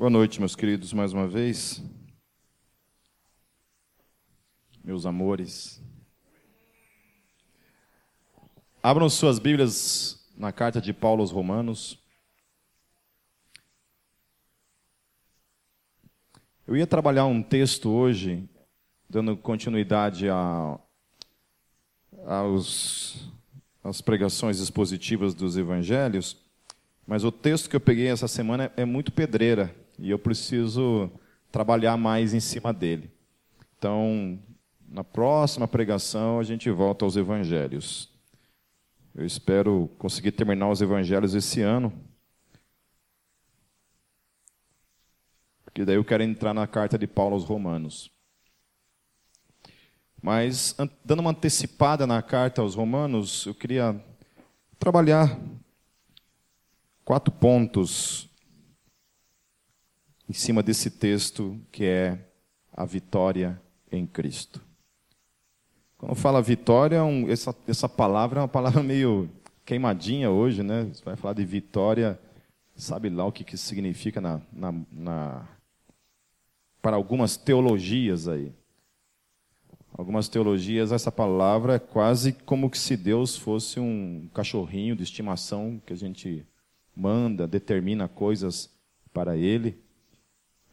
Boa noite, meus queridos, mais uma vez. Meus amores. Abram suas Bíblias na carta de Paulo aos Romanos. Eu ia trabalhar um texto hoje, dando continuidade a, aos, às pregações expositivas dos evangelhos, mas o texto que eu peguei essa semana é muito pedreira e eu preciso trabalhar mais em cima dele. Então, na próxima pregação, a gente volta aos evangelhos. Eu espero conseguir terminar os evangelhos esse ano. Porque daí eu quero entrar na carta de Paulo aos Romanos. Mas, dando uma antecipada na carta aos Romanos, eu queria trabalhar quatro pontos em cima desse texto que é a vitória em Cristo. Quando fala vitória, um, essa, essa palavra é uma palavra meio queimadinha hoje, né? Você vai falar de vitória, sabe lá o que, que significa na, na, na, para algumas teologias aí. Algumas teologias, essa palavra é quase como que se Deus fosse um cachorrinho de estimação que a gente manda, determina coisas para ele.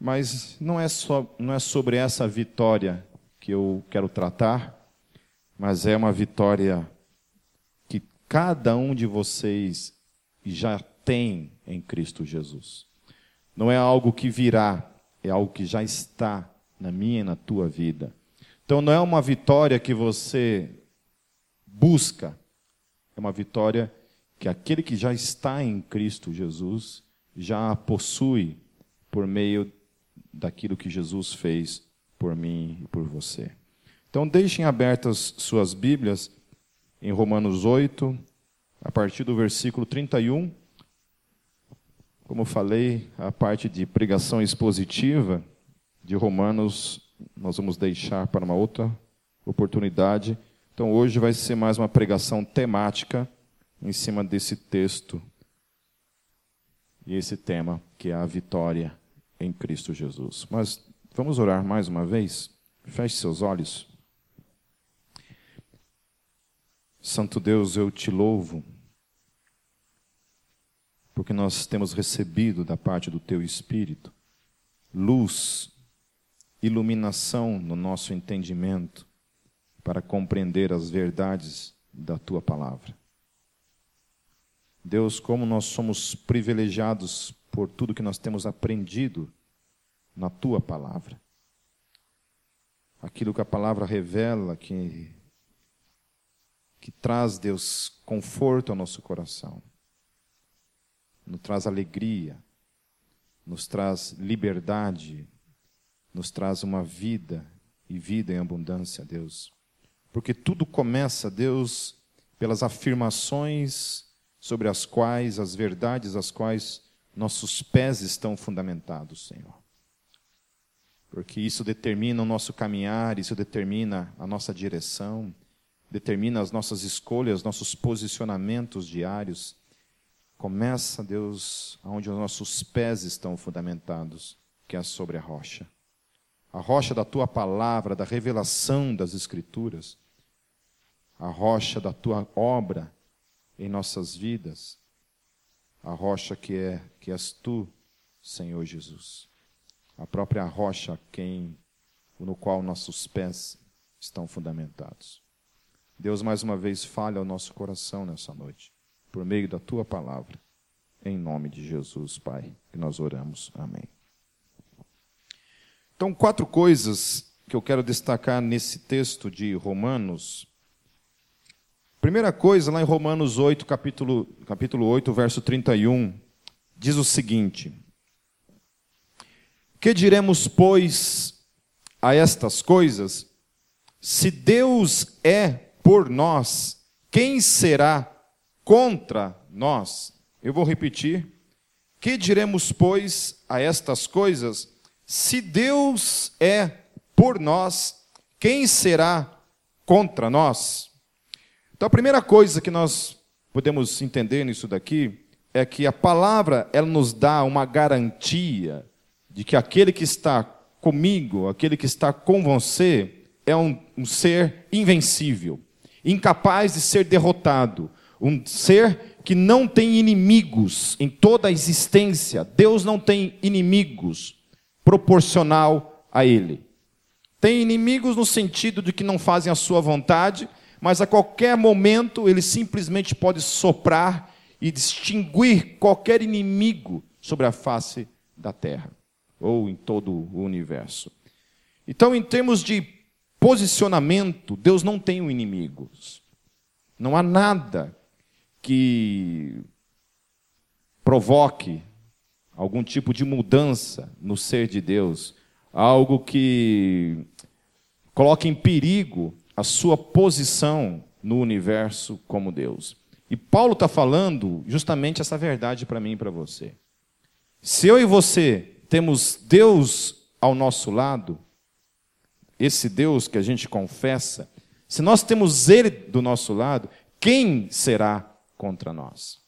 Mas não é, só, não é sobre essa vitória que eu quero tratar, mas é uma vitória que cada um de vocês já tem em Cristo Jesus. Não é algo que virá, é algo que já está na minha e na tua vida. Então não é uma vitória que você busca, é uma vitória que aquele que já está em Cristo Jesus já possui por meio daquilo que Jesus fez por mim e por você. Então, deixem abertas suas Bíblias em Romanos 8, a partir do versículo 31. Como falei, a parte de pregação expositiva de Romanos nós vamos deixar para uma outra oportunidade. Então, hoje vai ser mais uma pregação temática em cima desse texto e esse tema, que é a vitória em Cristo Jesus. Mas vamos orar mais uma vez? Feche seus olhos. Santo Deus, eu te louvo, porque nós temos recebido da parte do Teu Espírito luz, iluminação no nosso entendimento para compreender as verdades da Tua palavra. Deus, como nós somos privilegiados por tudo que nós temos aprendido na tua palavra. Aquilo que a palavra revela, que, que traz, Deus, conforto ao nosso coração, nos traz alegria, nos traz liberdade, nos traz uma vida e vida em abundância, Deus. Porque tudo começa, Deus, pelas afirmações sobre as quais, as verdades as quais nossos pés estão fundamentados, Senhor. Porque isso determina o nosso caminhar, isso determina a nossa direção, determina as nossas escolhas, nossos posicionamentos diários. Começa, Deus, onde os nossos pés estão fundamentados, que é sobre a rocha. A rocha da tua palavra, da revelação das Escrituras, a rocha da tua obra em nossas vidas, a rocha que é que és tu, Senhor Jesus. A própria rocha quem no qual nossos pés estão fundamentados. Deus mais uma vez fale ao nosso coração nessa noite, por meio da tua palavra. Em nome de Jesus, Pai, que nós oramos. Amém. Então, quatro coisas que eu quero destacar nesse texto de Romanos Primeira coisa, lá em Romanos 8, capítulo, capítulo 8, verso 31, diz o seguinte: Que diremos, pois, a estas coisas? Se Deus é por nós, quem será contra nós? Eu vou repetir. Que diremos, pois, a estas coisas? Se Deus é por nós, quem será contra nós? Então, a primeira coisa que nós podemos entender nisso daqui é que a palavra ela nos dá uma garantia de que aquele que está comigo, aquele que está com você, é um, um ser invencível, incapaz de ser derrotado, um ser que não tem inimigos em toda a existência. Deus não tem inimigos proporcional a ele. Tem inimigos no sentido de que não fazem a sua vontade, mas a qualquer momento ele simplesmente pode soprar e distinguir qualquer inimigo sobre a face da terra ou em todo o universo. Então, em termos de posicionamento, Deus não tem inimigos. Não há nada que provoque algum tipo de mudança no ser de Deus, algo que coloque em perigo a sua posição no universo como Deus. E Paulo está falando justamente essa verdade para mim e para você. Se eu e você temos Deus ao nosso lado, esse Deus que a gente confessa, se nós temos Ele do nosso lado, quem será contra nós?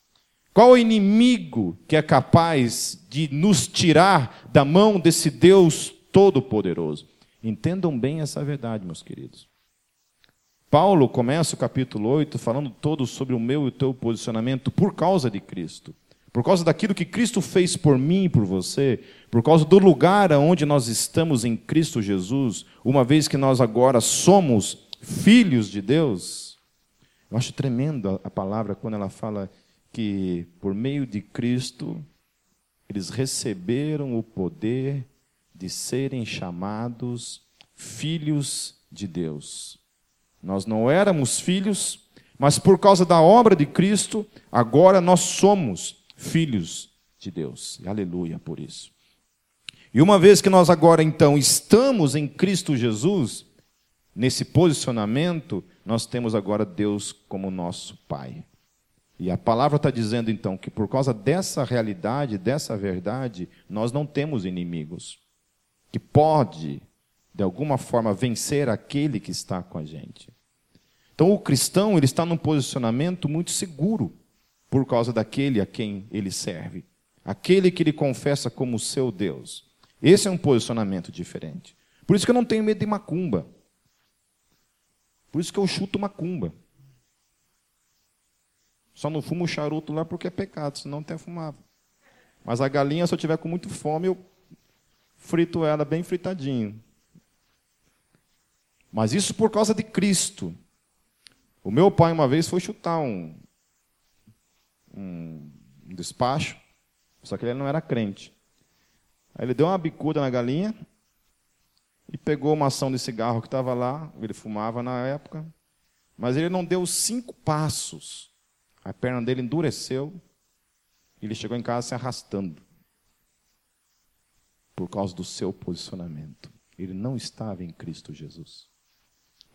Qual o inimigo que é capaz de nos tirar da mão desse Deus Todo-Poderoso? Entendam bem essa verdade, meus queridos. Paulo começa o capítulo 8 falando todo sobre o meu e o teu posicionamento por causa de Cristo. Por causa daquilo que Cristo fez por mim e por você, por causa do lugar onde nós estamos em Cristo Jesus, uma vez que nós agora somos filhos de Deus. Eu acho tremendo a palavra quando ela fala que por meio de Cristo eles receberam o poder de serem chamados filhos de Deus. Nós não éramos filhos, mas por causa da obra de Cristo, agora nós somos filhos de Deus. Aleluia por isso. E uma vez que nós agora então estamos em Cristo Jesus, nesse posicionamento, nós temos agora Deus como nosso Pai. E a palavra está dizendo então que por causa dessa realidade, dessa verdade, nós não temos inimigos. Que pode, de alguma forma, vencer aquele que está com a gente. Então o cristão ele está num posicionamento muito seguro por causa daquele a quem ele serve, aquele que ele confessa como seu Deus. Esse é um posicionamento diferente. Por isso que eu não tenho medo de macumba. Por isso que eu chuto macumba. Só não fumo charuto lá porque é pecado, senão até fumava. Mas a galinha, se eu tiver com muito fome, eu frito ela bem fritadinho. Mas isso por causa de Cristo. O meu pai uma vez foi chutar um, um despacho, só que ele não era crente. Aí ele deu uma bicuda na galinha e pegou uma ação de cigarro que estava lá, ele fumava na época, mas ele não deu cinco passos. A perna dele endureceu e ele chegou em casa se arrastando por causa do seu posicionamento. Ele não estava em Cristo Jesus.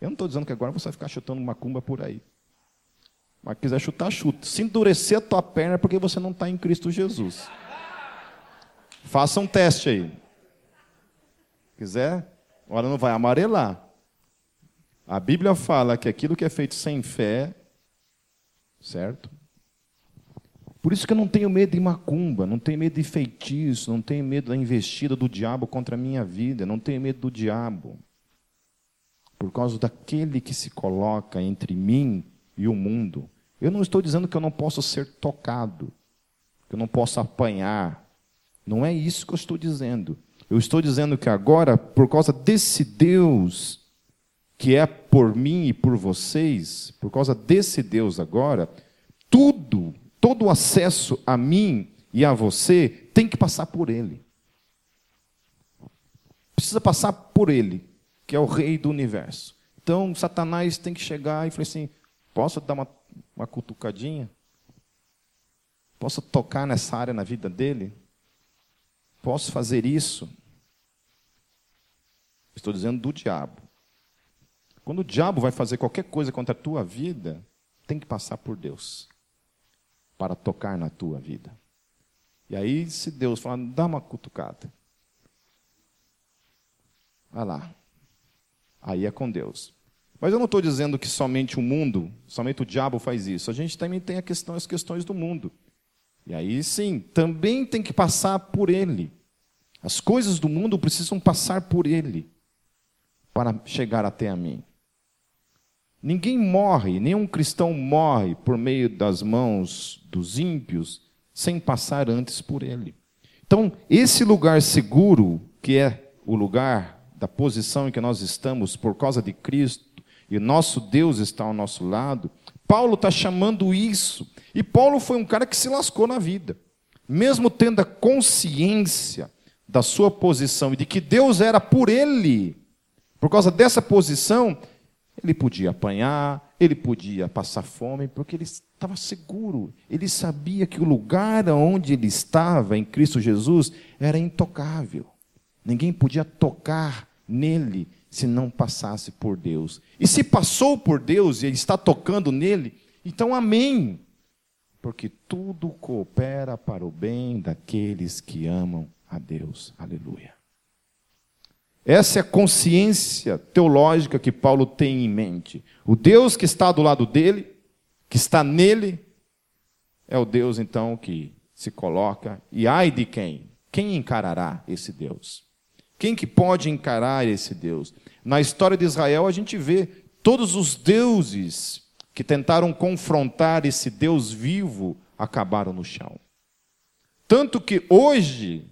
Eu não estou dizendo que agora você vai ficar chutando macumba por aí. Mas quiser chutar, chuta. Se endurecer a tua perna é porque você não está em Cristo Jesus. Faça um teste aí. Quiser, olha, não vai amarelar. A Bíblia fala que aquilo que é feito sem fé, certo? Por isso que eu não tenho medo de macumba, não tenho medo de feitiço, não tenho medo da investida do diabo contra a minha vida, não tenho medo do diabo. Por causa daquele que se coloca entre mim e o mundo. Eu não estou dizendo que eu não posso ser tocado, que eu não posso apanhar. Não é isso que eu estou dizendo. Eu estou dizendo que agora, por causa desse Deus que é por mim e por vocês, por causa desse Deus agora, tudo, todo o acesso a mim e a você tem que passar por Ele. Precisa passar por Ele, que é o Rei do universo. Então, Satanás tem que chegar e falar assim: posso dar uma uma cutucadinha? Posso tocar nessa área na vida dele? Posso fazer isso? Estou dizendo do diabo. Quando o diabo vai fazer qualquer coisa contra a tua vida, tem que passar por Deus para tocar na tua vida. E aí, se Deus falar, dá uma cutucada. Vai lá. Aí é com Deus. Mas eu não estou dizendo que somente o mundo, somente o diabo faz isso. A gente também tem a questão, as questões do mundo. E aí sim, também tem que passar por ele. As coisas do mundo precisam passar por ele para chegar até a mim. Ninguém morre, nenhum cristão morre por meio das mãos dos ímpios sem passar antes por ele. Então, esse lugar seguro, que é o lugar da posição em que nós estamos por causa de Cristo, e nosso Deus está ao nosso lado, Paulo está chamando isso. E Paulo foi um cara que se lascou na vida. Mesmo tendo a consciência da sua posição e de que Deus era por ele, por causa dessa posição, ele podia apanhar, ele podia passar fome, porque ele estava seguro. Ele sabia que o lugar onde ele estava, em Cristo Jesus, era intocável. Ninguém podia tocar nele se não passasse por Deus. E se passou por Deus e ele está tocando nele, então amém. Porque tudo coopera para o bem daqueles que amam a Deus. Aleluia. Essa é a consciência teológica que Paulo tem em mente. O Deus que está do lado dele, que está nele, é o Deus então que se coloca. E ai de quem? Quem encarará esse Deus? Quem que pode encarar esse Deus? Na história de Israel a gente vê todos os deuses que tentaram confrontar esse Deus vivo acabaram no chão. Tanto que hoje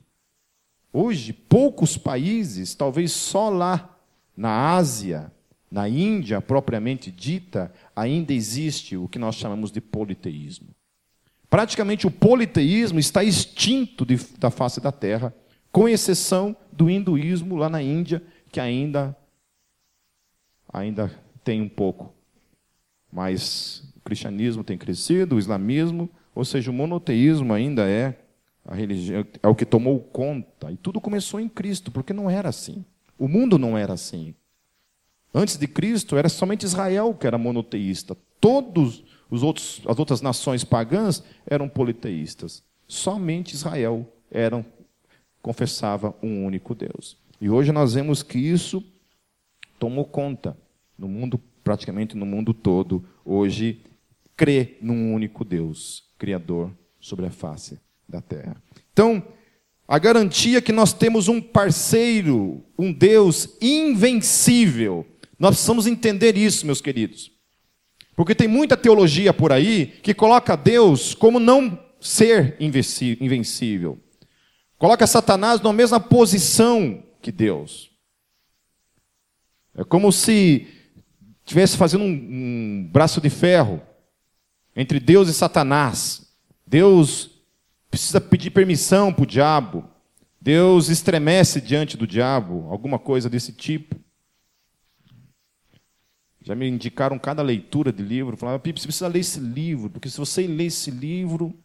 Hoje, poucos países, talvez só lá na Ásia, na Índia propriamente dita, ainda existe o que nós chamamos de politeísmo. Praticamente o politeísmo está extinto de, da face da terra, com exceção do hinduísmo lá na Índia, que ainda, ainda tem um pouco. Mas o cristianismo tem crescido, o islamismo, ou seja, o monoteísmo ainda é a religião é o que tomou conta. E tudo começou em Cristo, porque não era assim. O mundo não era assim. Antes de Cristo, era somente Israel que era monoteísta. Todos os outros, as outras nações pagãs eram politeístas. Somente Israel eram confessava um único Deus. E hoje nós vemos que isso tomou conta no mundo, praticamente no mundo todo. Hoje crê num único Deus, criador sobre a face da terra. Então, a garantia que nós temos um parceiro, um Deus invencível. Nós precisamos entender isso, meus queridos. Porque tem muita teologia por aí que coloca Deus como não ser invencível. Coloca Satanás na mesma posição que Deus. É como se estivesse fazendo um, um braço de ferro entre Deus e Satanás. Deus precisa pedir permissão para o diabo. Deus estremece diante do diabo, alguma coisa desse tipo. Já me indicaram cada leitura de livro, falaram, Pipe, você precisa ler esse livro, porque se você ler esse livro,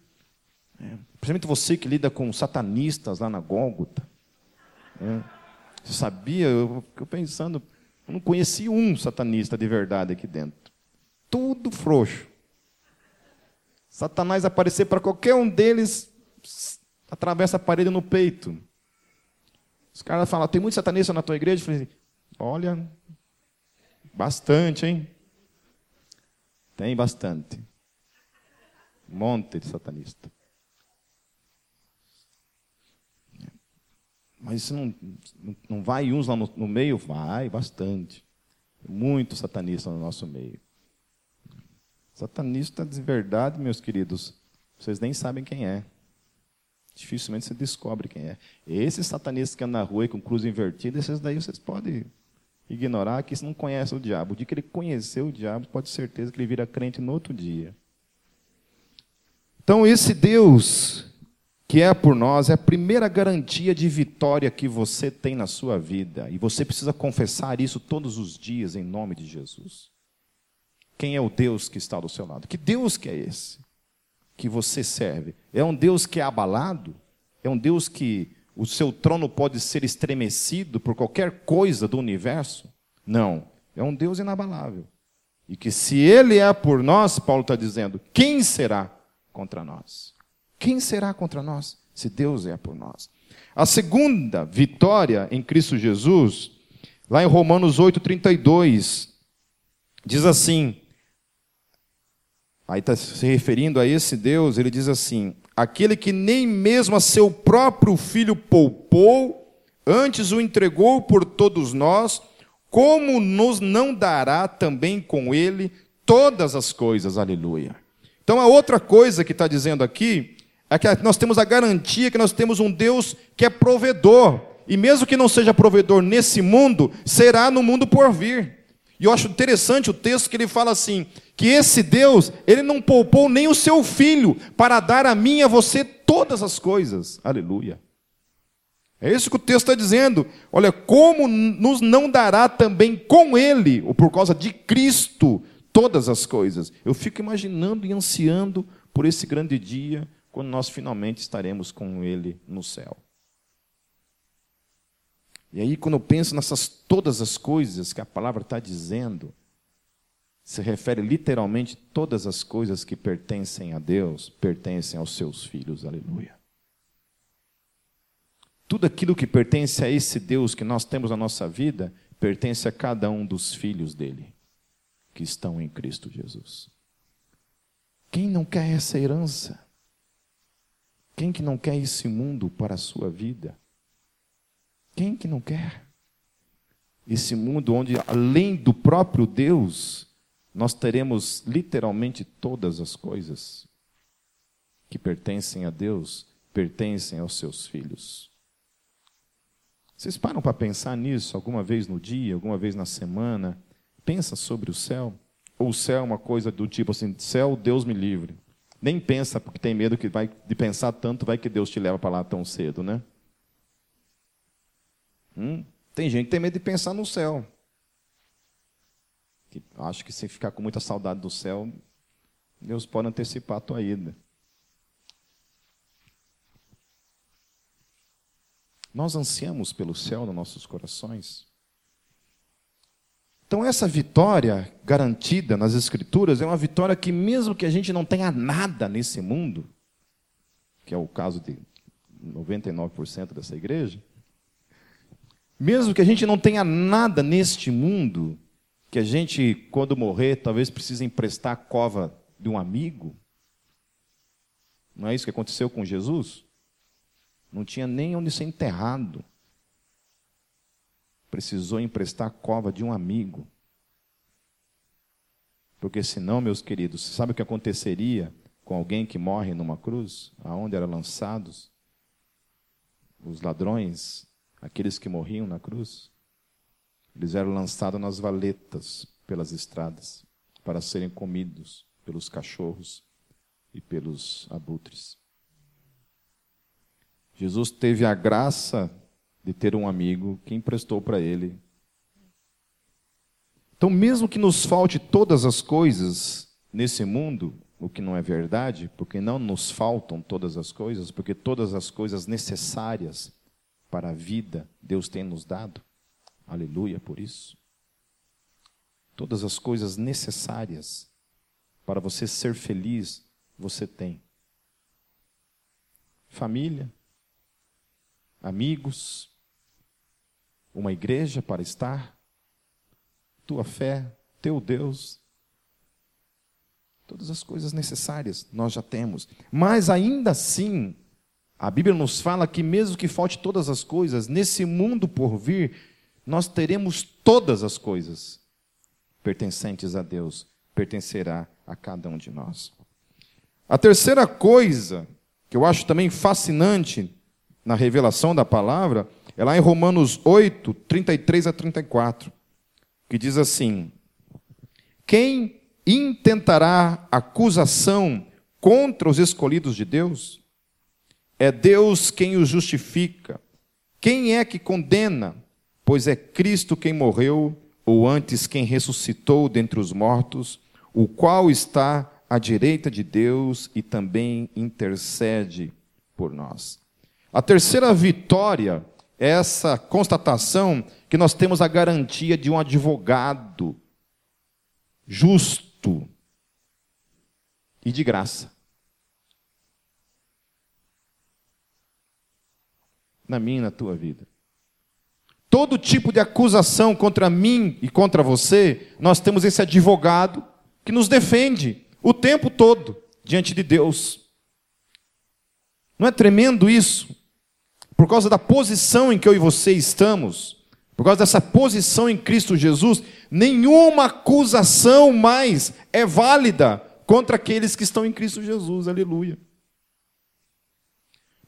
principalmente você que lida com satanistas lá na Gólgota, é, você sabia, eu fico pensando, eu não conheci um satanista de verdade aqui dentro. Tudo frouxo. Satanás aparecer para qualquer um deles, atravessa a parede no peito. Os caras falam, tem muito satanista na tua igreja? Eu falei, olha, bastante, hein? Tem bastante. Um monte de satanista. Mas isso não, não vai uns lá no, no meio? Vai, bastante. Muito satanista no nosso meio. Satanista de verdade, meus queridos, vocês nem sabem quem é dificilmente você descobre quem é. Esses satanistas que andam na rua com cruz invertida, esses daí vocês podem ignorar que não conhecem o diabo. O dia que ele conheceu o diabo, pode ter certeza que ele vira crente no outro dia. Então, esse Deus que é por nós é a primeira garantia de vitória que você tem na sua vida. E você precisa confessar isso todos os dias em nome de Jesus. Quem é o Deus que está do seu lado? Que Deus que é esse? que você serve? É um Deus que é abalado? É um Deus que o seu trono pode ser estremecido por qualquer coisa do universo? Não. É um Deus inabalável. E que se Ele é por nós, Paulo está dizendo, quem será contra nós? Quem será contra nós se Deus é por nós? A segunda vitória em Cristo Jesus, lá em Romanos 8,32, diz assim: Aí está se referindo a esse Deus, ele diz assim: aquele que nem mesmo a seu próprio filho poupou, antes o entregou por todos nós, como nos não dará também com ele todas as coisas? Aleluia. Então, a outra coisa que está dizendo aqui é que nós temos a garantia que nós temos um Deus que é provedor. E mesmo que não seja provedor nesse mundo, será no mundo por vir. E eu acho interessante o texto que ele fala assim: que esse Deus, ele não poupou nem o seu filho para dar a mim e a você todas as coisas. Aleluia. É isso que o texto está dizendo. Olha, como nos não dará também com ele, ou por causa de Cristo, todas as coisas. Eu fico imaginando e ansiando por esse grande dia, quando nós finalmente estaremos com Ele no céu. E aí, quando eu penso nessas todas as coisas que a palavra está dizendo, se refere literalmente todas as coisas que pertencem a Deus, pertencem aos seus filhos, aleluia. Tudo aquilo que pertence a esse Deus que nós temos na nossa vida, pertence a cada um dos filhos dele que estão em Cristo Jesus. Quem não quer essa herança? Quem que não quer esse mundo para a sua vida? Quem que não quer? Esse mundo onde, além do próprio Deus, nós teremos literalmente todas as coisas que pertencem a Deus, pertencem aos seus filhos. Vocês param para pensar nisso alguma vez no dia, alguma vez na semana? pensa sobre o céu? Ou o céu é uma coisa do tipo assim, céu, Deus me livre. Nem pensa, porque tem medo que vai, de pensar tanto, vai que Deus te leva para lá tão cedo, né? Hum? Tem gente que tem medo de pensar no céu. Que acho que se ficar com muita saudade do céu, Deus pode antecipar a tua ida. Nós ansiamos pelo céu nos nossos corações. Então, essa vitória garantida nas Escrituras é uma vitória que, mesmo que a gente não tenha nada nesse mundo, que é o caso de 99% dessa igreja, mesmo que a gente não tenha nada neste mundo, que a gente, quando morrer, talvez precise emprestar a cova de um amigo, não é isso que aconteceu com Jesus? Não tinha nem onde ser enterrado precisou emprestar a cova de um amigo. Porque senão, meus queridos, sabe o que aconteceria com alguém que morre numa cruz? Aonde eram lançados os ladrões, aqueles que morriam na cruz? Eles eram lançados nas valetas pelas estradas para serem comidos pelos cachorros e pelos abutres. Jesus teve a graça de ter um amigo que emprestou para ele. Então, mesmo que nos falte todas as coisas nesse mundo, o que não é verdade, porque não nos faltam todas as coisas, porque todas as coisas necessárias para a vida Deus tem nos dado. Aleluia por isso. Todas as coisas necessárias para você ser feliz, você tem. Família, amigos, uma igreja para estar, tua fé, teu Deus. Todas as coisas necessárias nós já temos. Mas ainda assim, a Bíblia nos fala que, mesmo que falte todas as coisas, nesse mundo por vir, nós teremos todas as coisas pertencentes a Deus, pertencerá a cada um de nós. A terceira coisa que eu acho também fascinante na revelação da palavra, é lá em Romanos 8, 33 a 34, que diz assim: Quem intentará acusação contra os escolhidos de Deus? É Deus quem os justifica. Quem é que condena? Pois é Cristo quem morreu, ou antes quem ressuscitou dentre os mortos, o qual está à direita de Deus e também intercede por nós. A terceira vitória é essa constatação que nós temos a garantia de um advogado justo e de graça. Na minha e na tua vida. Todo tipo de acusação contra mim e contra você, nós temos esse advogado que nos defende o tempo todo diante de Deus. Não é tremendo isso? Por causa da posição em que eu e você estamos, por causa dessa posição em Cristo Jesus, nenhuma acusação mais é válida contra aqueles que estão em Cristo Jesus. Aleluia.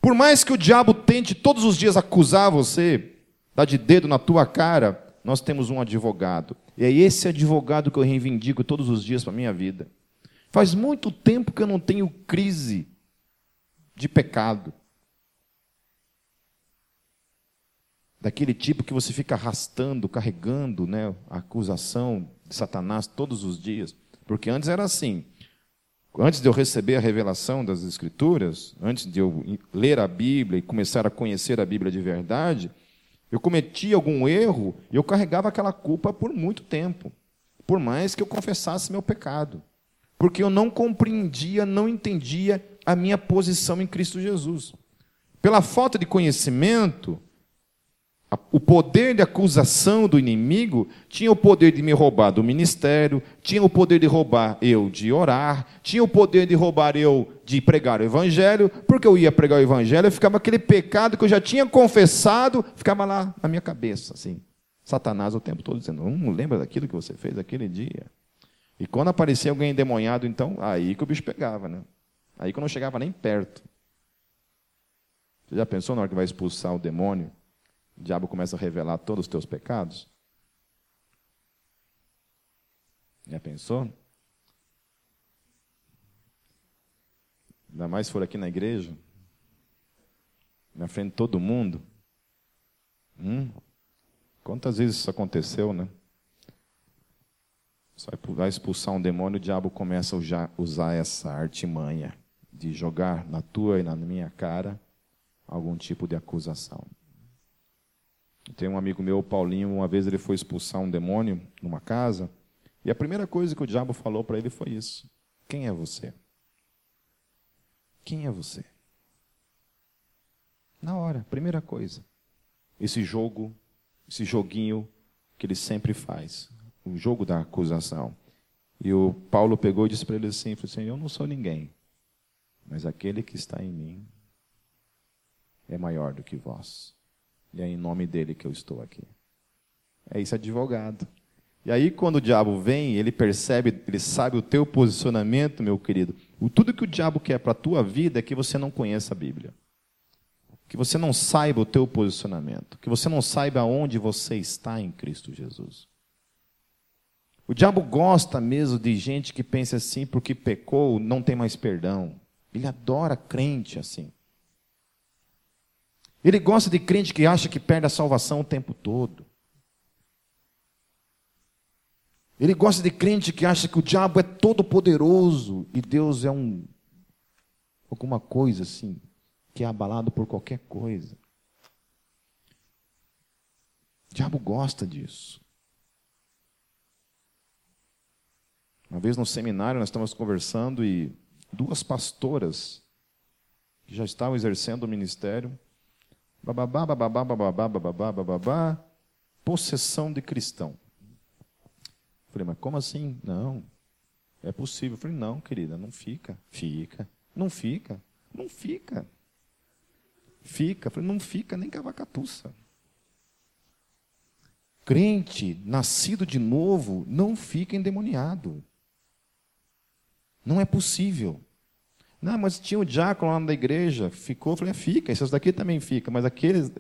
Por mais que o diabo tente todos os dias acusar você, dar de dedo na tua cara, nós temos um advogado. E é esse advogado que eu reivindico todos os dias para a minha vida. Faz muito tempo que eu não tenho crise de pecado. Daquele tipo que você fica arrastando, carregando né, a acusação de Satanás todos os dias. Porque antes era assim. Antes de eu receber a revelação das Escrituras, antes de eu ler a Bíblia e começar a conhecer a Bíblia de verdade, eu cometi algum erro e eu carregava aquela culpa por muito tempo, por mais que eu confessasse meu pecado, porque eu não compreendia, não entendia a minha posição em Cristo Jesus. Pela falta de conhecimento, o poder de acusação do inimigo tinha o poder de me roubar do ministério, tinha o poder de roubar eu de orar, tinha o poder de roubar eu de pregar o evangelho, porque eu ia pregar o evangelho, e ficava aquele pecado que eu já tinha confessado, ficava lá na minha cabeça, assim. Satanás o tempo todo dizendo: Não lembra daquilo que você fez aquele dia? E quando aparecia alguém endemoniado, então, aí que o bicho pegava, né? Aí que eu não chegava nem perto. Você já pensou na hora que vai expulsar o demônio? O diabo começa a revelar todos os teus pecados? Já pensou? Ainda mais se for aqui na igreja, na frente de todo mundo. Hum? Quantas vezes isso aconteceu, né? Vai expulsar um demônio, o diabo começa a usar essa artimanha de jogar na tua e na minha cara algum tipo de acusação. Tem um amigo meu, Paulinho, uma vez ele foi expulsar um demônio numa casa, e a primeira coisa que o diabo falou para ele foi isso: Quem é você? Quem é você? Na hora, primeira coisa. Esse jogo, esse joguinho que ele sempre faz, o jogo da acusação. E o Paulo pegou e disse para ele assim: assim Eu não sou ninguém, mas aquele que está em mim é maior do que vós. E é em nome dele que eu estou aqui. É isso, advogado. E aí, quando o diabo vem, ele percebe, ele sabe o teu posicionamento, meu querido. O tudo que o diabo quer para a tua vida é que você não conheça a Bíblia. Que você não saiba o teu posicionamento. Que você não saiba onde você está em Cristo Jesus. O diabo gosta mesmo de gente que pensa assim, porque pecou, não tem mais perdão. Ele adora crente assim. Ele gosta de crente que acha que perde a salvação o tempo todo. Ele gosta de crente que acha que o diabo é todo poderoso e Deus é um alguma coisa assim, que é abalado por qualquer coisa. O diabo gosta disso. Uma vez no seminário nós estávamos conversando e duas pastoras que já estavam exercendo o ministério bababá, bababá, bababá, bababá, bababá, possessão de cristão. Falei, mas como assim? Não, é possível. Falei, não, querida, não fica. Fica. Não fica. Não fica. Fica. Falei, não fica nem cavacatuça. Crente, nascido de novo, não fica endemoniado. Não é possível. Não, mas tinha o diácono lá da igreja, ficou, eu falei, fica, esses daqui também fica, mas aqueles.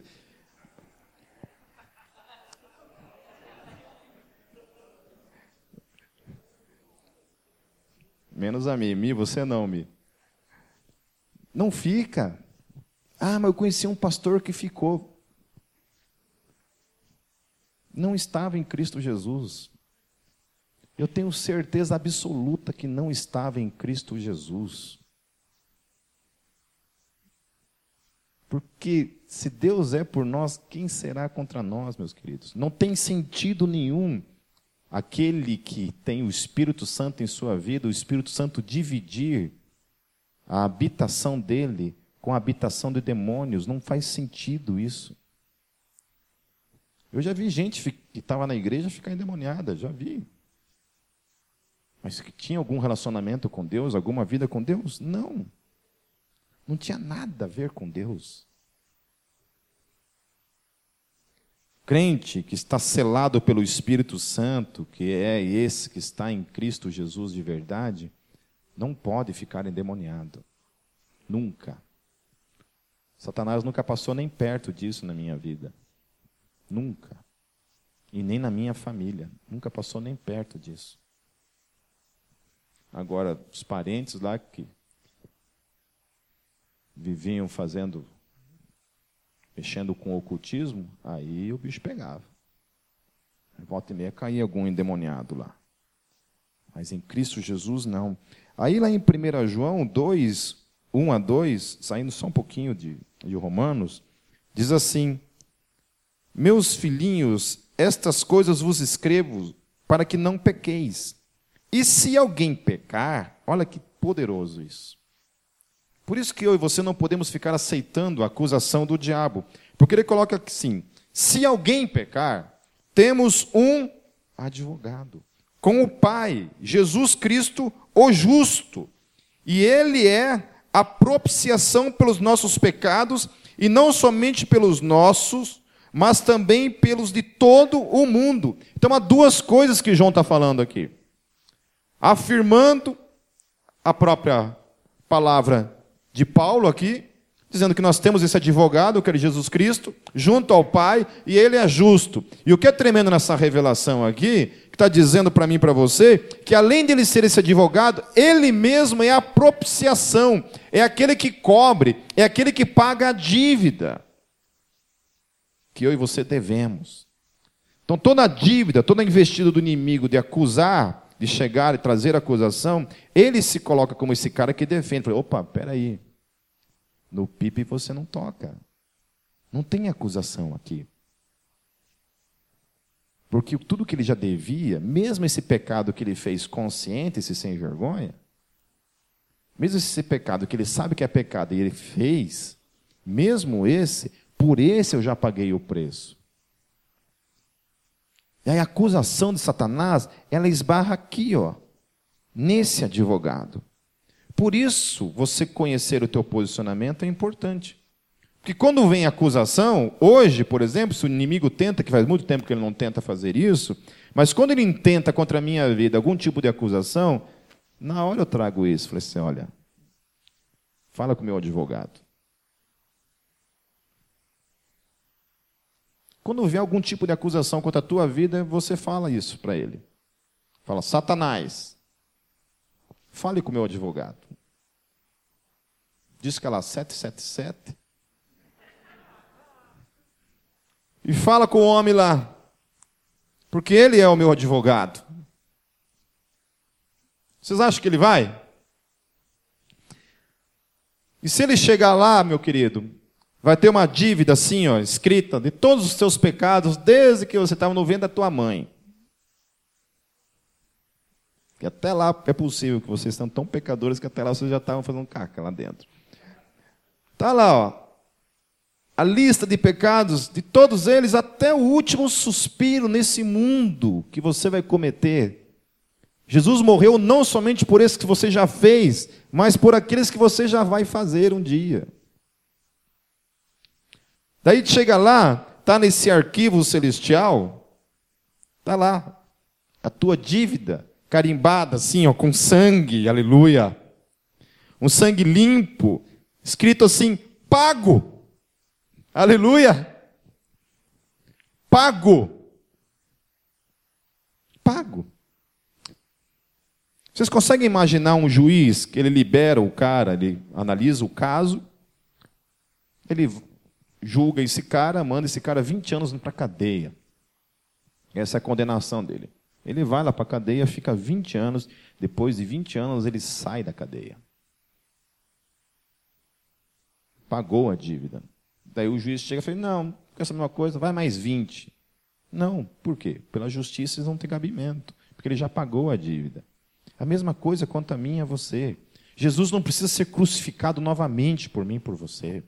Menos a mim, Mi, você não, Mi. Não fica. Ah, mas eu conheci um pastor que ficou. Não estava em Cristo Jesus. Eu tenho certeza absoluta que não estava em Cristo Jesus. Porque se Deus é por nós, quem será contra nós, meus queridos? Não tem sentido nenhum aquele que tem o Espírito Santo em sua vida, o Espírito Santo dividir a habitação dele com a habitação de demônios. Não faz sentido isso. Eu já vi gente que estava na igreja ficar endemoniada, já vi. Mas que tinha algum relacionamento com Deus, alguma vida com Deus? Não. Não tinha nada a ver com Deus. Crente que está selado pelo Espírito Santo, que é esse que está em Cristo Jesus de verdade, não pode ficar endemoniado. Nunca. Satanás nunca passou nem perto disso na minha vida. Nunca. E nem na minha família. Nunca passou nem perto disso. Agora, os parentes lá que viviam fazendo, mexendo com o ocultismo, aí o bicho pegava. Volta e meia caía algum endemoniado lá. Mas em Cristo Jesus, não. Aí lá em 1 João 2, 1 a 2, saindo só um pouquinho de, de Romanos, diz assim: Meus filhinhos, estas coisas vos escrevo para que não pequeis. E se alguém pecar, olha que poderoso isso. Por isso que eu e você não podemos ficar aceitando a acusação do diabo. Porque ele coloca assim: se alguém pecar, temos um advogado com o Pai, Jesus Cristo, o justo. E ele é a propiciação pelos nossos pecados, e não somente pelos nossos, mas também pelos de todo o mundo. Então há duas coisas que João está falando aqui afirmando a própria palavra de Paulo aqui, dizendo que nós temos esse advogado, que é Jesus Cristo, junto ao Pai, e ele é justo. E o que é tremendo nessa revelação aqui, que está dizendo para mim e para você, que além de ele ser esse advogado, ele mesmo é a propiciação, é aquele que cobre, é aquele que paga a dívida que eu e você devemos. Então toda a dívida, toda a investida do inimigo de acusar, de chegar e trazer acusação, ele se coloca como esse cara que defende. Fala, Opa, peraí. No pipe você não toca. Não tem acusação aqui. Porque tudo que ele já devia, mesmo esse pecado que ele fez consciente, esse sem vergonha, mesmo esse pecado que ele sabe que é pecado e ele fez, mesmo esse, por esse eu já paguei o preço. E a acusação de Satanás, ela esbarra aqui, ó, nesse advogado. Por isso, você conhecer o teu posicionamento é importante. Porque quando vem acusação, hoje, por exemplo, se o inimigo tenta, que faz muito tempo que ele não tenta fazer isso, mas quando ele intenta contra a minha vida algum tipo de acusação, na hora eu trago isso. Falei assim: olha, fala com o meu advogado. Quando vê algum tipo de acusação contra a tua vida, você fala isso para ele. Fala, Satanás, fale com o meu advogado. Diz que é lá 777. E fala com o homem lá. Porque ele é o meu advogado. Vocês acham que ele vai? E se ele chegar lá, meu querido, Vai ter uma dívida assim, ó, escrita de todos os seus pecados desde que você estava no ventre da tua mãe. E até lá é possível que vocês são tão pecadores que até lá vocês já estavam fazendo caca lá dentro. Tá lá, ó. A lista de pecados de todos eles até o último suspiro nesse mundo que você vai cometer. Jesus morreu não somente por esses que você já fez, mas por aqueles que você já vai fazer um dia. Daí chega lá, está nesse arquivo celestial, está lá, a tua dívida, carimbada assim, ó, com sangue, aleluia. Um sangue limpo, escrito assim, pago, aleluia. Pago. Pago. Vocês conseguem imaginar um juiz que ele libera o cara, ele analisa o caso, ele julga esse cara, manda esse cara 20 anos para cadeia. Essa é a condenação dele. Ele vai lá para a cadeia, fica 20 anos, depois de 20 anos ele sai da cadeia. Pagou a dívida. Daí o juiz chega e fala: Não, quer saber uma coisa? Vai mais 20. Não, por quê? Pela justiça eles não têm cabimento, porque ele já pagou a dívida. A mesma coisa quanto a mim e a você. Jesus não precisa ser crucificado novamente por mim e por você.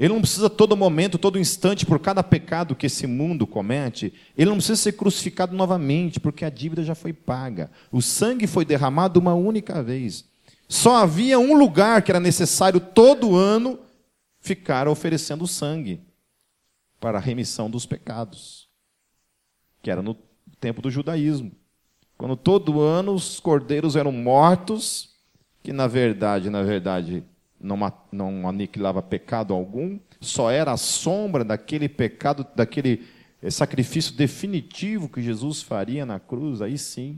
Ele não precisa todo momento, todo instante, por cada pecado que esse mundo comete, ele não precisa ser crucificado novamente, porque a dívida já foi paga. O sangue foi derramado uma única vez. Só havia um lugar que era necessário todo ano ficar oferecendo sangue para a remissão dos pecados, que era no tempo do judaísmo. Quando todo ano os cordeiros eram mortos, que na verdade, na verdade, não, aniquilava pecado algum, só era a sombra daquele pecado, daquele eh, sacrifício definitivo que Jesus faria na cruz, aí sim.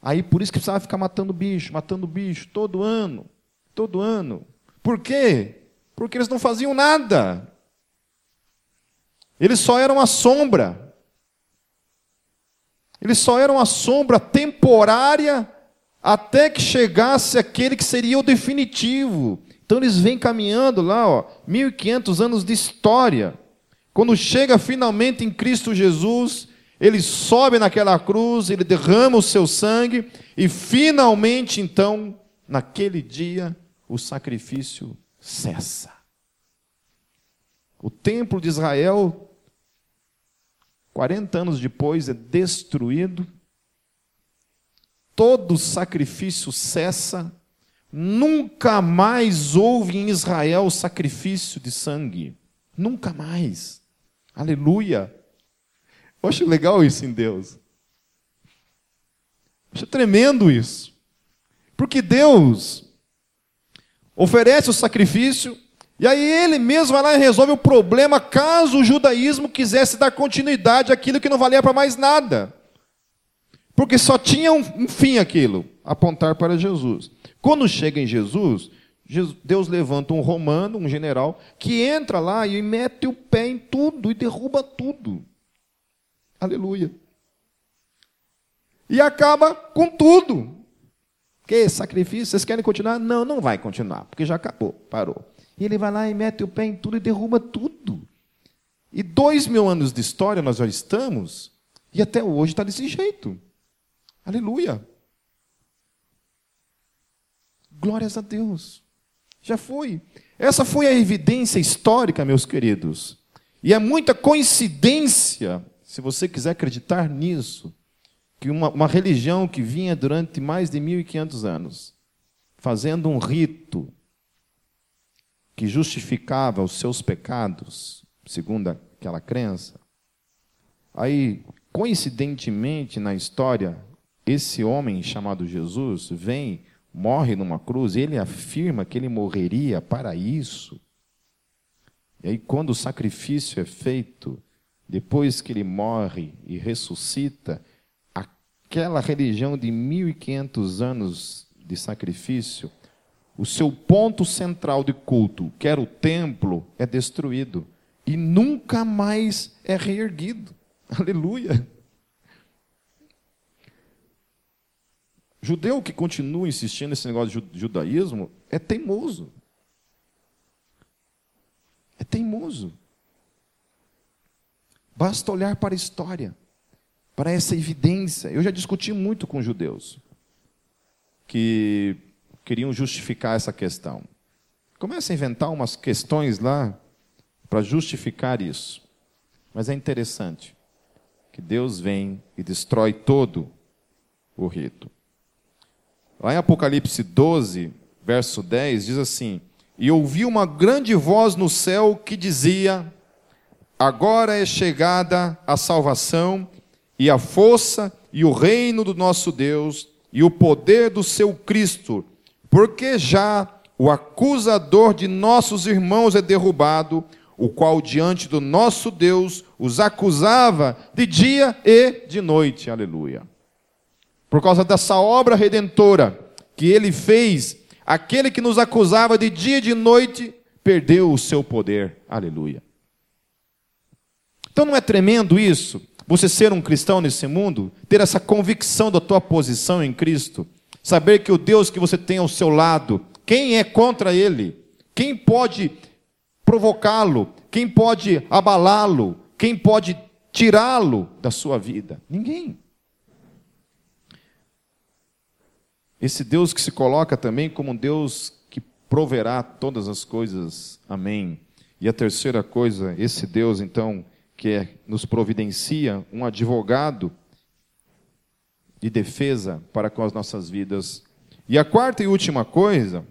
Aí por isso que precisava ficar matando bicho, matando bicho, todo ano, todo ano. Por quê? Porque eles não faziam nada. Eles só eram a sombra. Eles só eram a sombra temporária até que chegasse aquele que seria o definitivo. Então eles vêm caminhando lá, ó, 1500 anos de história. Quando chega finalmente em Cristo Jesus, ele sobe naquela cruz, ele derrama o seu sangue e finalmente então, naquele dia, o sacrifício cessa. O templo de Israel 40 anos depois é destruído, todo sacrifício cessa, nunca mais houve em Israel sacrifício de sangue. Nunca mais. Aleluia. Eu acho legal isso em Deus. Eu acho tremendo isso. Porque Deus oferece o sacrifício, e aí ele mesmo vai lá e resolve o problema caso o judaísmo quisesse dar continuidade àquilo que não valia para mais nada. Porque só tinha um fim aquilo, apontar para Jesus. Quando chega em Jesus, Deus levanta um romano, um general, que entra lá e mete o pé em tudo e derruba tudo. Aleluia. E acaba com tudo. Que sacrifício? Vocês querem continuar? Não, não vai continuar, porque já acabou, parou. E ele vai lá e mete o pé em tudo e derruba tudo. E dois mil anos de história nós já estamos, e até hoje está desse jeito. Aleluia. Glórias a Deus. Já foi. Essa foi a evidência histórica, meus queridos. E é muita coincidência, se você quiser acreditar nisso, que uma, uma religião que vinha durante mais de 1.500 anos, fazendo um rito que justificava os seus pecados, segundo aquela crença. Aí, coincidentemente na história, esse homem chamado Jesus vem, morre numa cruz, ele afirma que ele morreria para isso. E aí, quando o sacrifício é feito, depois que ele morre e ressuscita, aquela religião de 1500 anos de sacrifício o seu ponto central de culto, que era o templo, é destruído e nunca mais é reerguido. Aleluia. Judeu que continua insistindo nesse negócio de judaísmo é teimoso. É teimoso. Basta olhar para a história, para essa evidência. Eu já discuti muito com judeus que queriam justificar essa questão. Começa a inventar umas questões lá para justificar isso. Mas é interessante que Deus vem e destrói todo o rito. Lá em Apocalipse 12, verso 10, diz assim: E ouvi uma grande voz no céu que dizia: Agora é chegada a salvação e a força e o reino do nosso Deus e o poder do seu Cristo porque já o acusador de nossos irmãos é derrubado, o qual diante do nosso Deus os acusava de dia e de noite. Aleluia. Por causa dessa obra redentora que ele fez, aquele que nos acusava de dia e de noite perdeu o seu poder. Aleluia. Então não é tremendo isso? Você ser um cristão nesse mundo, ter essa convicção da tua posição em Cristo, Saber que o Deus que você tem ao seu lado, quem é contra ele? Quem pode provocá-lo? Quem pode abalá-lo? Quem pode tirá-lo da sua vida? Ninguém. Esse Deus que se coloca também como um Deus que proverá todas as coisas. Amém. E a terceira coisa, esse Deus então que é, nos providencia um advogado de defesa para com as nossas vidas. E a quarta e última coisa.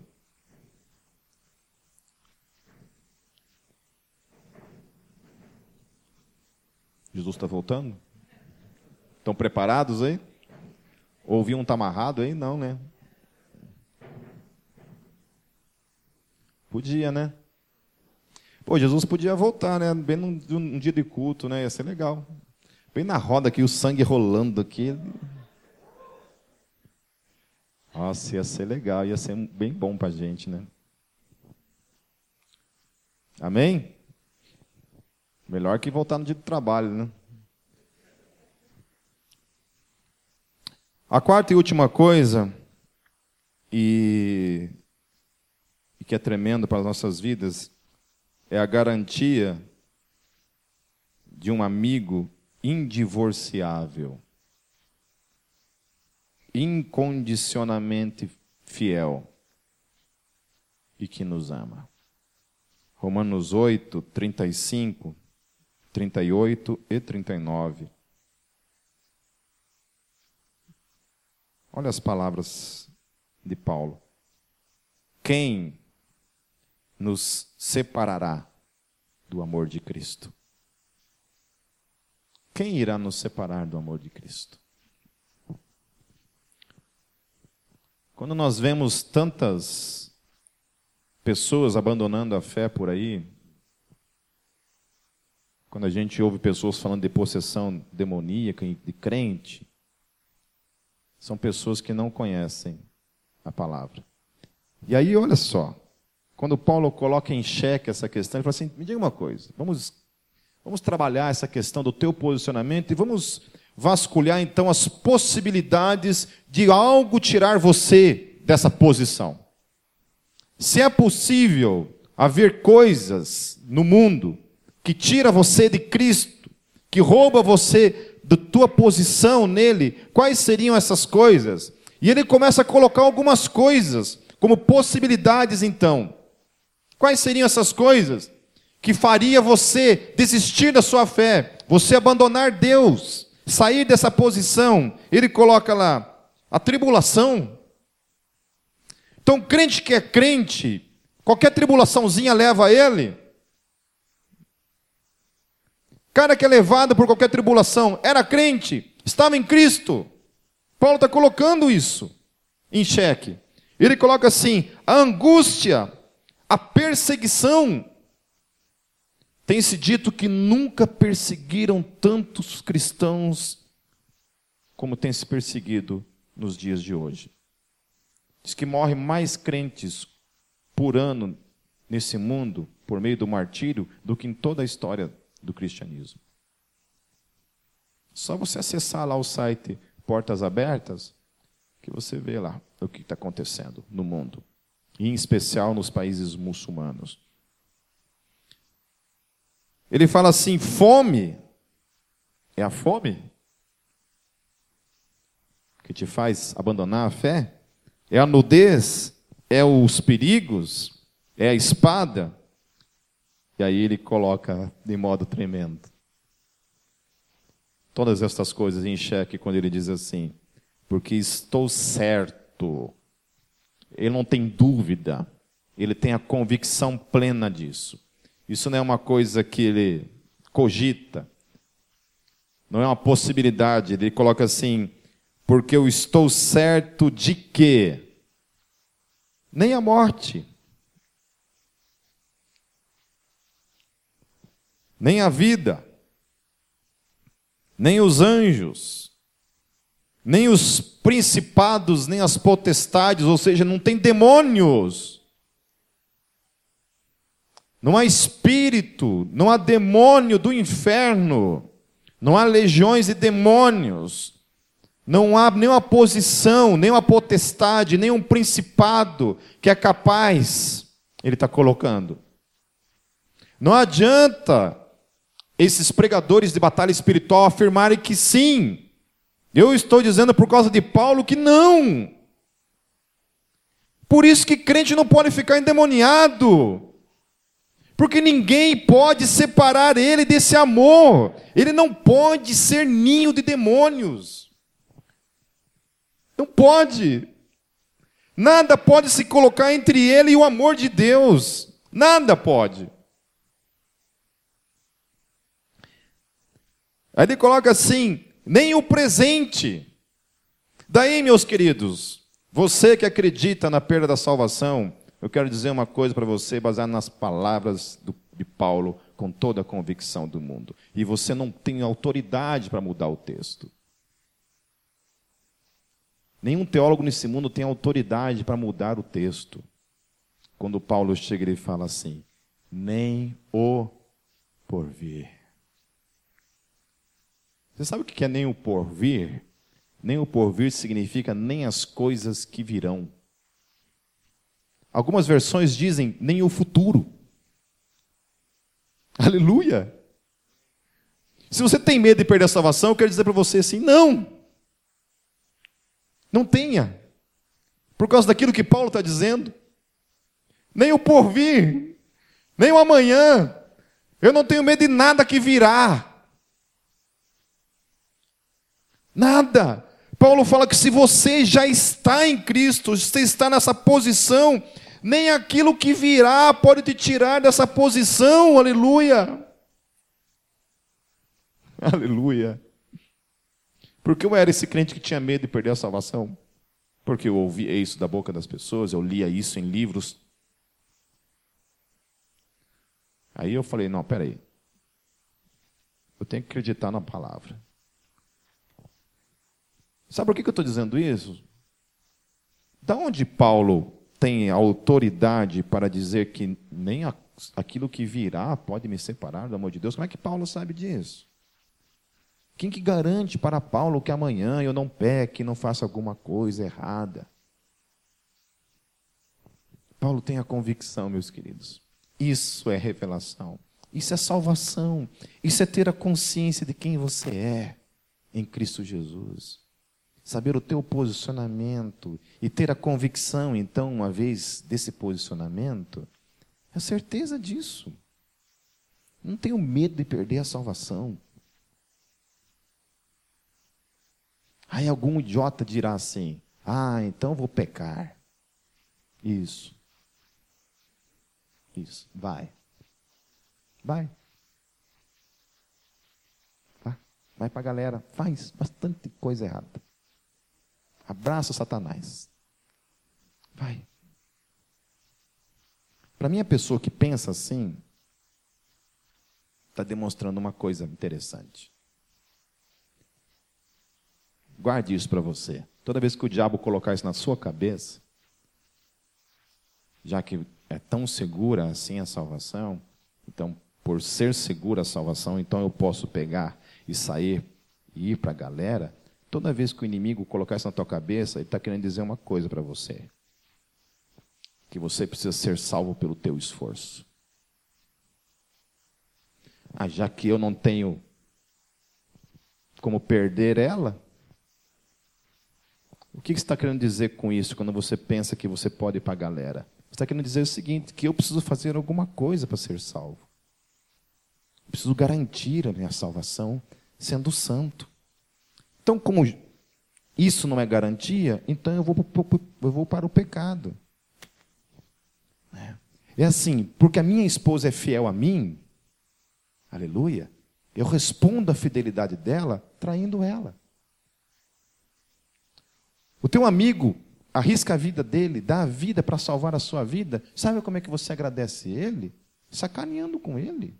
Jesus está voltando? Estão preparados aí? Ouvi um está amarrado aí? Não, né? Podia, né? Pô, Jesus podia voltar, né? Bem num, num dia de culto, né? Ia ser legal. Bem na roda aqui, o sangue rolando aqui. Nossa, ia ser legal, ia ser bem bom para a gente, né? Amém? Melhor que voltar no dia do trabalho, né? A quarta e última coisa, e, e que é tremendo para as nossas vidas, é a garantia de um amigo indivorciável incondicionalmente fiel e que nos ama. Romanos 8, 35, 38 e 39. Olha as palavras de Paulo. Quem nos separará do amor de Cristo? Quem irá nos separar do amor de Cristo? Quando nós vemos tantas pessoas abandonando a fé por aí, quando a gente ouve pessoas falando de possessão demoníaca, de crente, são pessoas que não conhecem a palavra. E aí, olha só, quando Paulo coloca em xeque essa questão, ele fala assim: me diga uma coisa, vamos, vamos trabalhar essa questão do teu posicionamento e vamos vasculhar então as possibilidades de algo tirar você dessa posição. Se é possível haver coisas no mundo que tira você de Cristo, que rouba você da tua posição nele, quais seriam essas coisas? E ele começa a colocar algumas coisas como possibilidades então. Quais seriam essas coisas que faria você desistir da sua fé, você abandonar Deus? sair dessa posição, ele coloca lá a tribulação. Então, crente que é crente, qualquer tribulaçãozinha leva a ele. Cara que é levado por qualquer tribulação, era crente, estava em Cristo. Paulo está colocando isso em xeque. Ele coloca assim: a angústia, a perseguição, tem-se dito que nunca perseguiram tantos cristãos como tem se perseguido nos dias de hoje. Diz que morrem mais crentes por ano nesse mundo, por meio do martírio, do que em toda a história do cristianismo. Só você acessar lá o site Portas Abertas, que você vê lá o que está acontecendo no mundo, e em especial nos países muçulmanos. Ele fala assim: fome é a fome que te faz abandonar a fé? É a nudez? É os perigos? É a espada? E aí ele coloca de modo tremendo. Todas estas coisas em xeque quando ele diz assim: porque estou certo. Ele não tem dúvida, ele tem a convicção plena disso. Isso não é uma coisa que ele cogita, não é uma possibilidade. Ele coloca assim: porque eu estou certo de que nem a morte, nem a vida, nem os anjos, nem os principados, nem as potestades, ou seja, não tem demônios não há espírito, não há demônio do inferno, não há legiões de demônios, não há nenhuma posição, nenhuma potestade, nenhum principado que é capaz, ele está colocando. Não adianta esses pregadores de batalha espiritual afirmarem que sim. Eu estou dizendo por causa de Paulo que não. Por isso que crente não pode ficar endemoniado. Porque ninguém pode separar ele desse amor. Ele não pode ser ninho de demônios. Não pode. Nada pode se colocar entre ele e o amor de Deus. Nada pode. Aí ele coloca assim: nem o presente. Daí, meus queridos, você que acredita na perda da salvação, eu quero dizer uma coisa para você, baseado nas palavras do, de Paulo, com toda a convicção do mundo. E você não tem autoridade para mudar o texto. Nenhum teólogo nesse mundo tem autoridade para mudar o texto. Quando Paulo chega, ele fala assim: nem o porvir. Você sabe o que é nem o porvir? Nem o porvir significa nem as coisas que virão. Algumas versões dizem nem o futuro. Aleluia! Se você tem medo de perder a salvação, eu quero dizer para você assim: não. Não tenha. Por causa daquilo que Paulo está dizendo. Nem o porvir, nem o amanhã. Eu não tenho medo de nada que virá. Nada. Paulo fala que se você já está em Cristo, você está nessa posição, nem aquilo que virá pode te tirar dessa posição, aleluia. Aleluia. Porque eu era esse crente que tinha medo de perder a salvação. Porque eu ouvia isso da boca das pessoas, eu lia isso em livros. Aí eu falei: não, peraí. Eu tenho que acreditar na palavra. Sabe por que eu estou dizendo isso? Da onde Paulo tem autoridade para dizer que nem aquilo que virá pode me separar do amor de Deus? Como é que Paulo sabe disso? Quem que garante para Paulo que amanhã eu não peque, não faça alguma coisa errada? Paulo tem a convicção, meus queridos. Isso é revelação. Isso é salvação. Isso é ter a consciência de quem você é em Cristo Jesus saber o teu posicionamento e ter a convicção, então, uma vez desse posicionamento, a certeza disso. Não tenho medo de perder a salvação. Aí algum idiota dirá assim: Ah, então vou pecar. Isso. Isso. Vai. Vai. Vai, vai para a galera. Faz bastante coisa errada. Abraça Satanás. Vai. Para mim, a pessoa que pensa assim, está demonstrando uma coisa interessante. Guarde isso para você. Toda vez que o diabo colocar isso na sua cabeça, já que é tão segura assim a salvação, então, por ser segura a salvação, então eu posso pegar e sair e ir para a galera, Toda vez que o inimigo colocar isso na tua cabeça, ele está querendo dizer uma coisa para você: que você precisa ser salvo pelo teu esforço. Ah, já que eu não tenho como perder ela, o que você está querendo dizer com isso quando você pensa que você pode ir para a galera? Você está querendo dizer o seguinte: que eu preciso fazer alguma coisa para ser salvo. Eu preciso garantir a minha salvação sendo santo. Então, como isso não é garantia, então eu vou, eu vou para o pecado. É. é assim, porque a minha esposa é fiel a mim, aleluia, eu respondo à fidelidade dela traindo ela. O teu amigo arrisca a vida dele, dá a vida para salvar a sua vida, sabe como é que você agradece ele? Sacaneando com ele,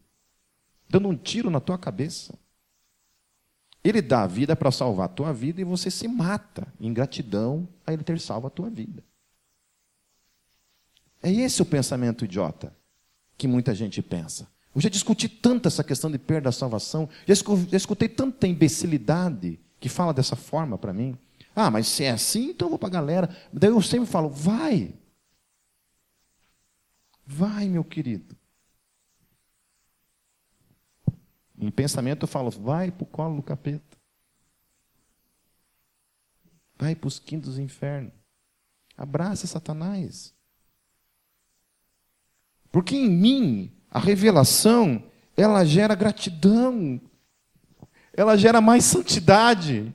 dando um tiro na tua cabeça. Ele dá a vida para salvar a tua vida e você se mata em gratidão a ele ter salvo a tua vida. É esse o pensamento idiota que muita gente pensa. Eu já discuti tanto essa questão de perda da salvação, já escutei tanta imbecilidade que fala dessa forma para mim. Ah, mas se é assim, então eu vou para a galera. Daí eu sempre falo, vai. Vai, meu querido. Em pensamento eu falo, vai para o colo do capeta. Vai para os quintos dos infernos. Abraça Satanás. Porque em mim, a revelação, ela gera gratidão. Ela gera mais santidade.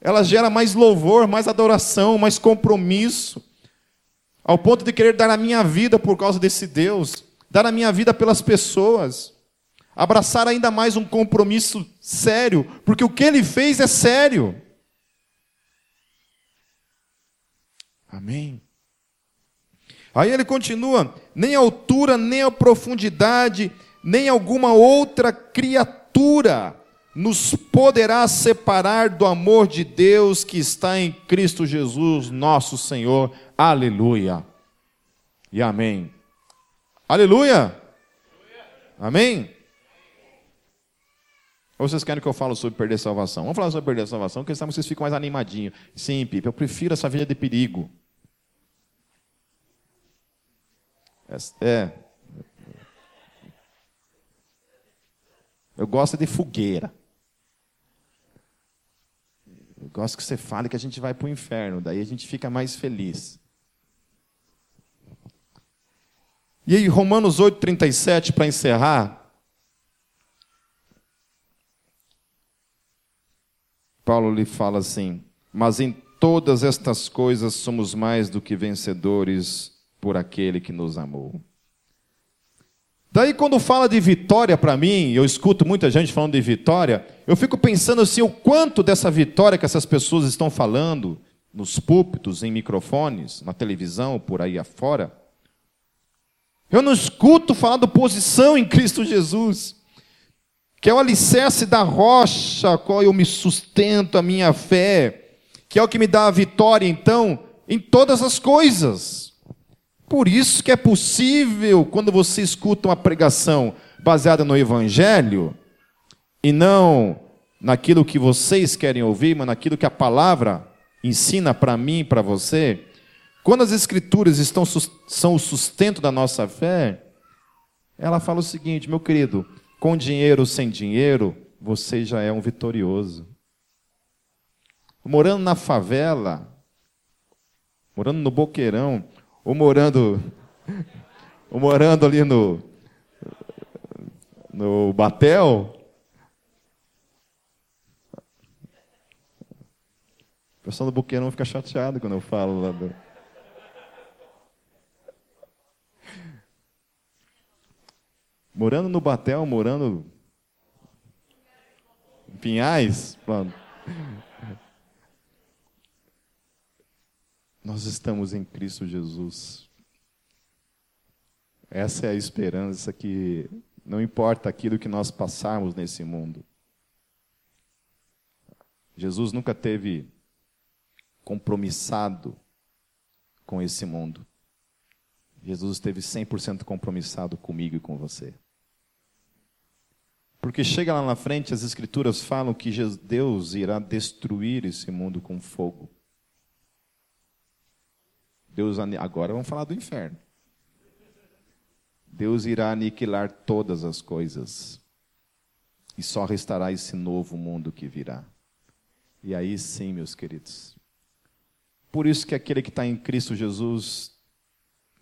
ela gera mais louvor, mais adoração, mais compromisso, ao ponto de querer dar a minha vida por causa desse Deus, dar a minha vida pelas pessoas, abraçar ainda mais um compromisso sério, porque o que ele fez é sério. Amém. Aí ele continua: nem a altura, nem a profundidade, nem alguma outra criatura nos poderá separar do amor de Deus que está em Cristo Jesus, nosso Senhor. Aleluia. E amém. Aleluia. Amém. Ou vocês querem que eu fale sobre perder a salvação? Vamos falar sobre perder a salvação, porque vocês ficam mais animadinhos. Sim, Pipe, eu prefiro essa vida de perigo. É. Eu gosto de fogueira. Eu gosto que você fale que a gente vai para o inferno, daí a gente fica mais feliz. E aí, Romanos 8,37, para encerrar. Paulo lhe fala assim: Mas em todas estas coisas somos mais do que vencedores por aquele que nos amou. Daí, quando fala de vitória para mim, eu escuto muita gente falando de vitória, eu fico pensando assim: o quanto dessa vitória que essas pessoas estão falando, nos púlpitos, em microfones, na televisão, por aí afora, eu não escuto falar de posição em Cristo Jesus, que é o alicerce da rocha a qual eu me sustento a minha fé, que é o que me dá a vitória, então, em todas as coisas. Por isso que é possível, quando você escuta uma pregação baseada no Evangelho, e não naquilo que vocês querem ouvir, mas naquilo que a palavra ensina para mim e para você, quando as Escrituras estão, são o sustento da nossa fé, ela fala o seguinte, meu querido, com dinheiro ou sem dinheiro, você já é um vitorioso. Morando na favela, morando no boqueirão, ou morando, ou morando ali no, no Batel. O pessoal do Buqueirão fica chateado quando eu falo lá do... Morando no Batel, morando em Pinhais, mano. Nós estamos em Cristo Jesus. Essa é a esperança que não importa aquilo que nós passarmos nesse mundo. Jesus nunca teve compromissado com esse mundo. Jesus esteve 100% compromissado comigo e com você. Porque chega lá na frente, as Escrituras falam que Deus irá destruir esse mundo com fogo. Deus agora vamos falar do inferno. Deus irá aniquilar todas as coisas. E só restará esse novo mundo que virá. E aí sim, meus queridos. Por isso que aquele que está em Cristo Jesus,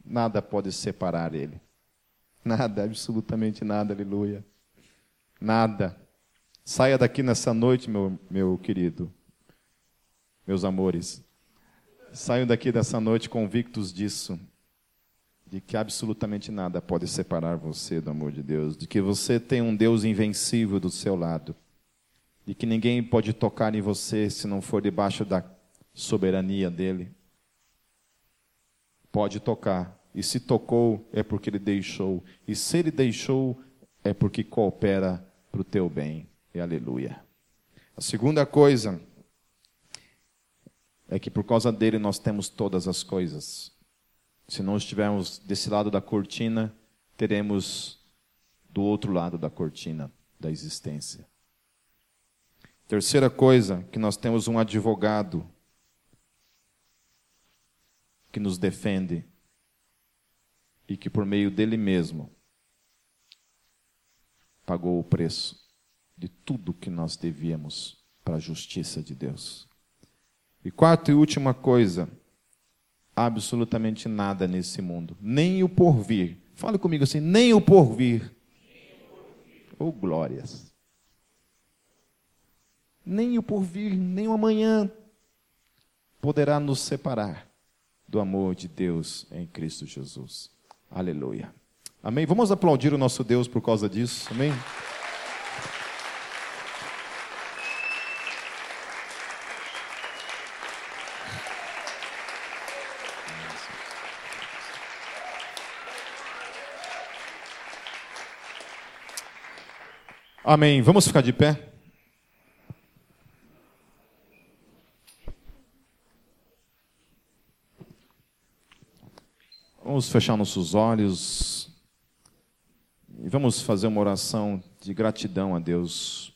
nada pode separar ele. Nada, absolutamente nada, aleluia. Nada. Saia daqui nessa noite, meu, meu querido, meus amores. Saiam daqui dessa noite convictos disso, de que absolutamente nada pode separar você do amor de Deus, de que você tem um Deus invencível do seu lado, de que ninguém pode tocar em você se não for debaixo da soberania dele. Pode tocar, e se tocou é porque ele deixou, e se ele deixou é porque coopera para o teu bem. E aleluia. A segunda coisa é que por causa dele nós temos todas as coisas. Se não estivermos desse lado da cortina, teremos do outro lado da cortina da existência. Terceira coisa, que nós temos um advogado que nos defende e que por meio dele mesmo pagou o preço de tudo que nós devíamos para a justiça de Deus. E quarta e última coisa, absolutamente nada nesse mundo, nem o porvir. Fale comigo assim, nem o porvir. Ou oh, glórias. nem o porvir, nem o amanhã poderá nos separar do amor de Deus em Cristo Jesus. Aleluia. Amém? Vamos aplaudir o nosso Deus por causa disso. Amém? Amém. Vamos ficar de pé? Vamos fechar nossos olhos e vamos fazer uma oração de gratidão a Deus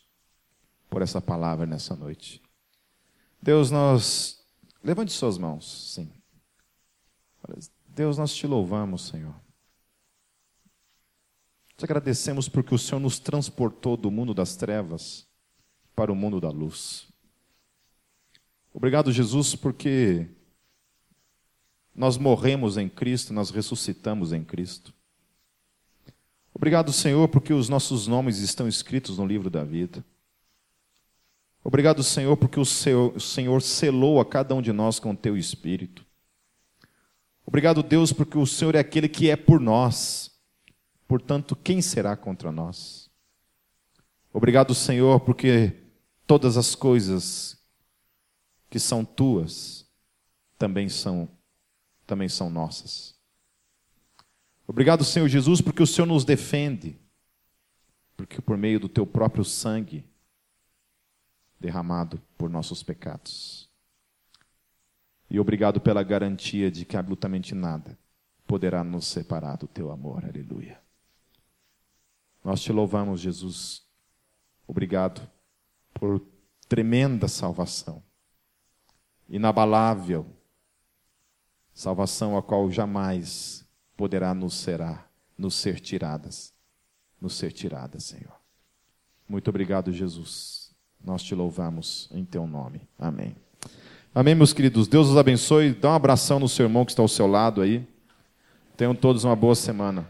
por essa palavra nessa noite. Deus, nós. Levante suas mãos, sim. Deus, nós te louvamos, Senhor. Te agradecemos porque o Senhor nos transportou do mundo das trevas para o mundo da luz. Obrigado, Jesus, porque nós morremos em Cristo, nós ressuscitamos em Cristo. Obrigado, Senhor, porque os nossos nomes estão escritos no livro da vida. Obrigado, Senhor, porque o Senhor selou a cada um de nós com o teu espírito. Obrigado, Deus, porque o Senhor é aquele que é por nós. Portanto, quem será contra nós? Obrigado, Senhor, porque todas as coisas que são tuas também são também são nossas. Obrigado, Senhor Jesus, porque o Senhor nos defende, porque por meio do teu próprio sangue derramado por nossos pecados. E obrigado pela garantia de que absolutamente nada poderá nos separar do teu amor. Aleluia. Nós te louvamos, Jesus. Obrigado por tremenda salvação, inabalável, salvação a qual jamais poderá nos será, nos ser tiradas, nos ser tiradas, Senhor. Muito obrigado, Jesus. Nós te louvamos em teu nome. Amém. Amém, meus queridos. Deus os abençoe. Dá um abração no seu irmão que está ao seu lado aí. Tenham todos uma boa semana.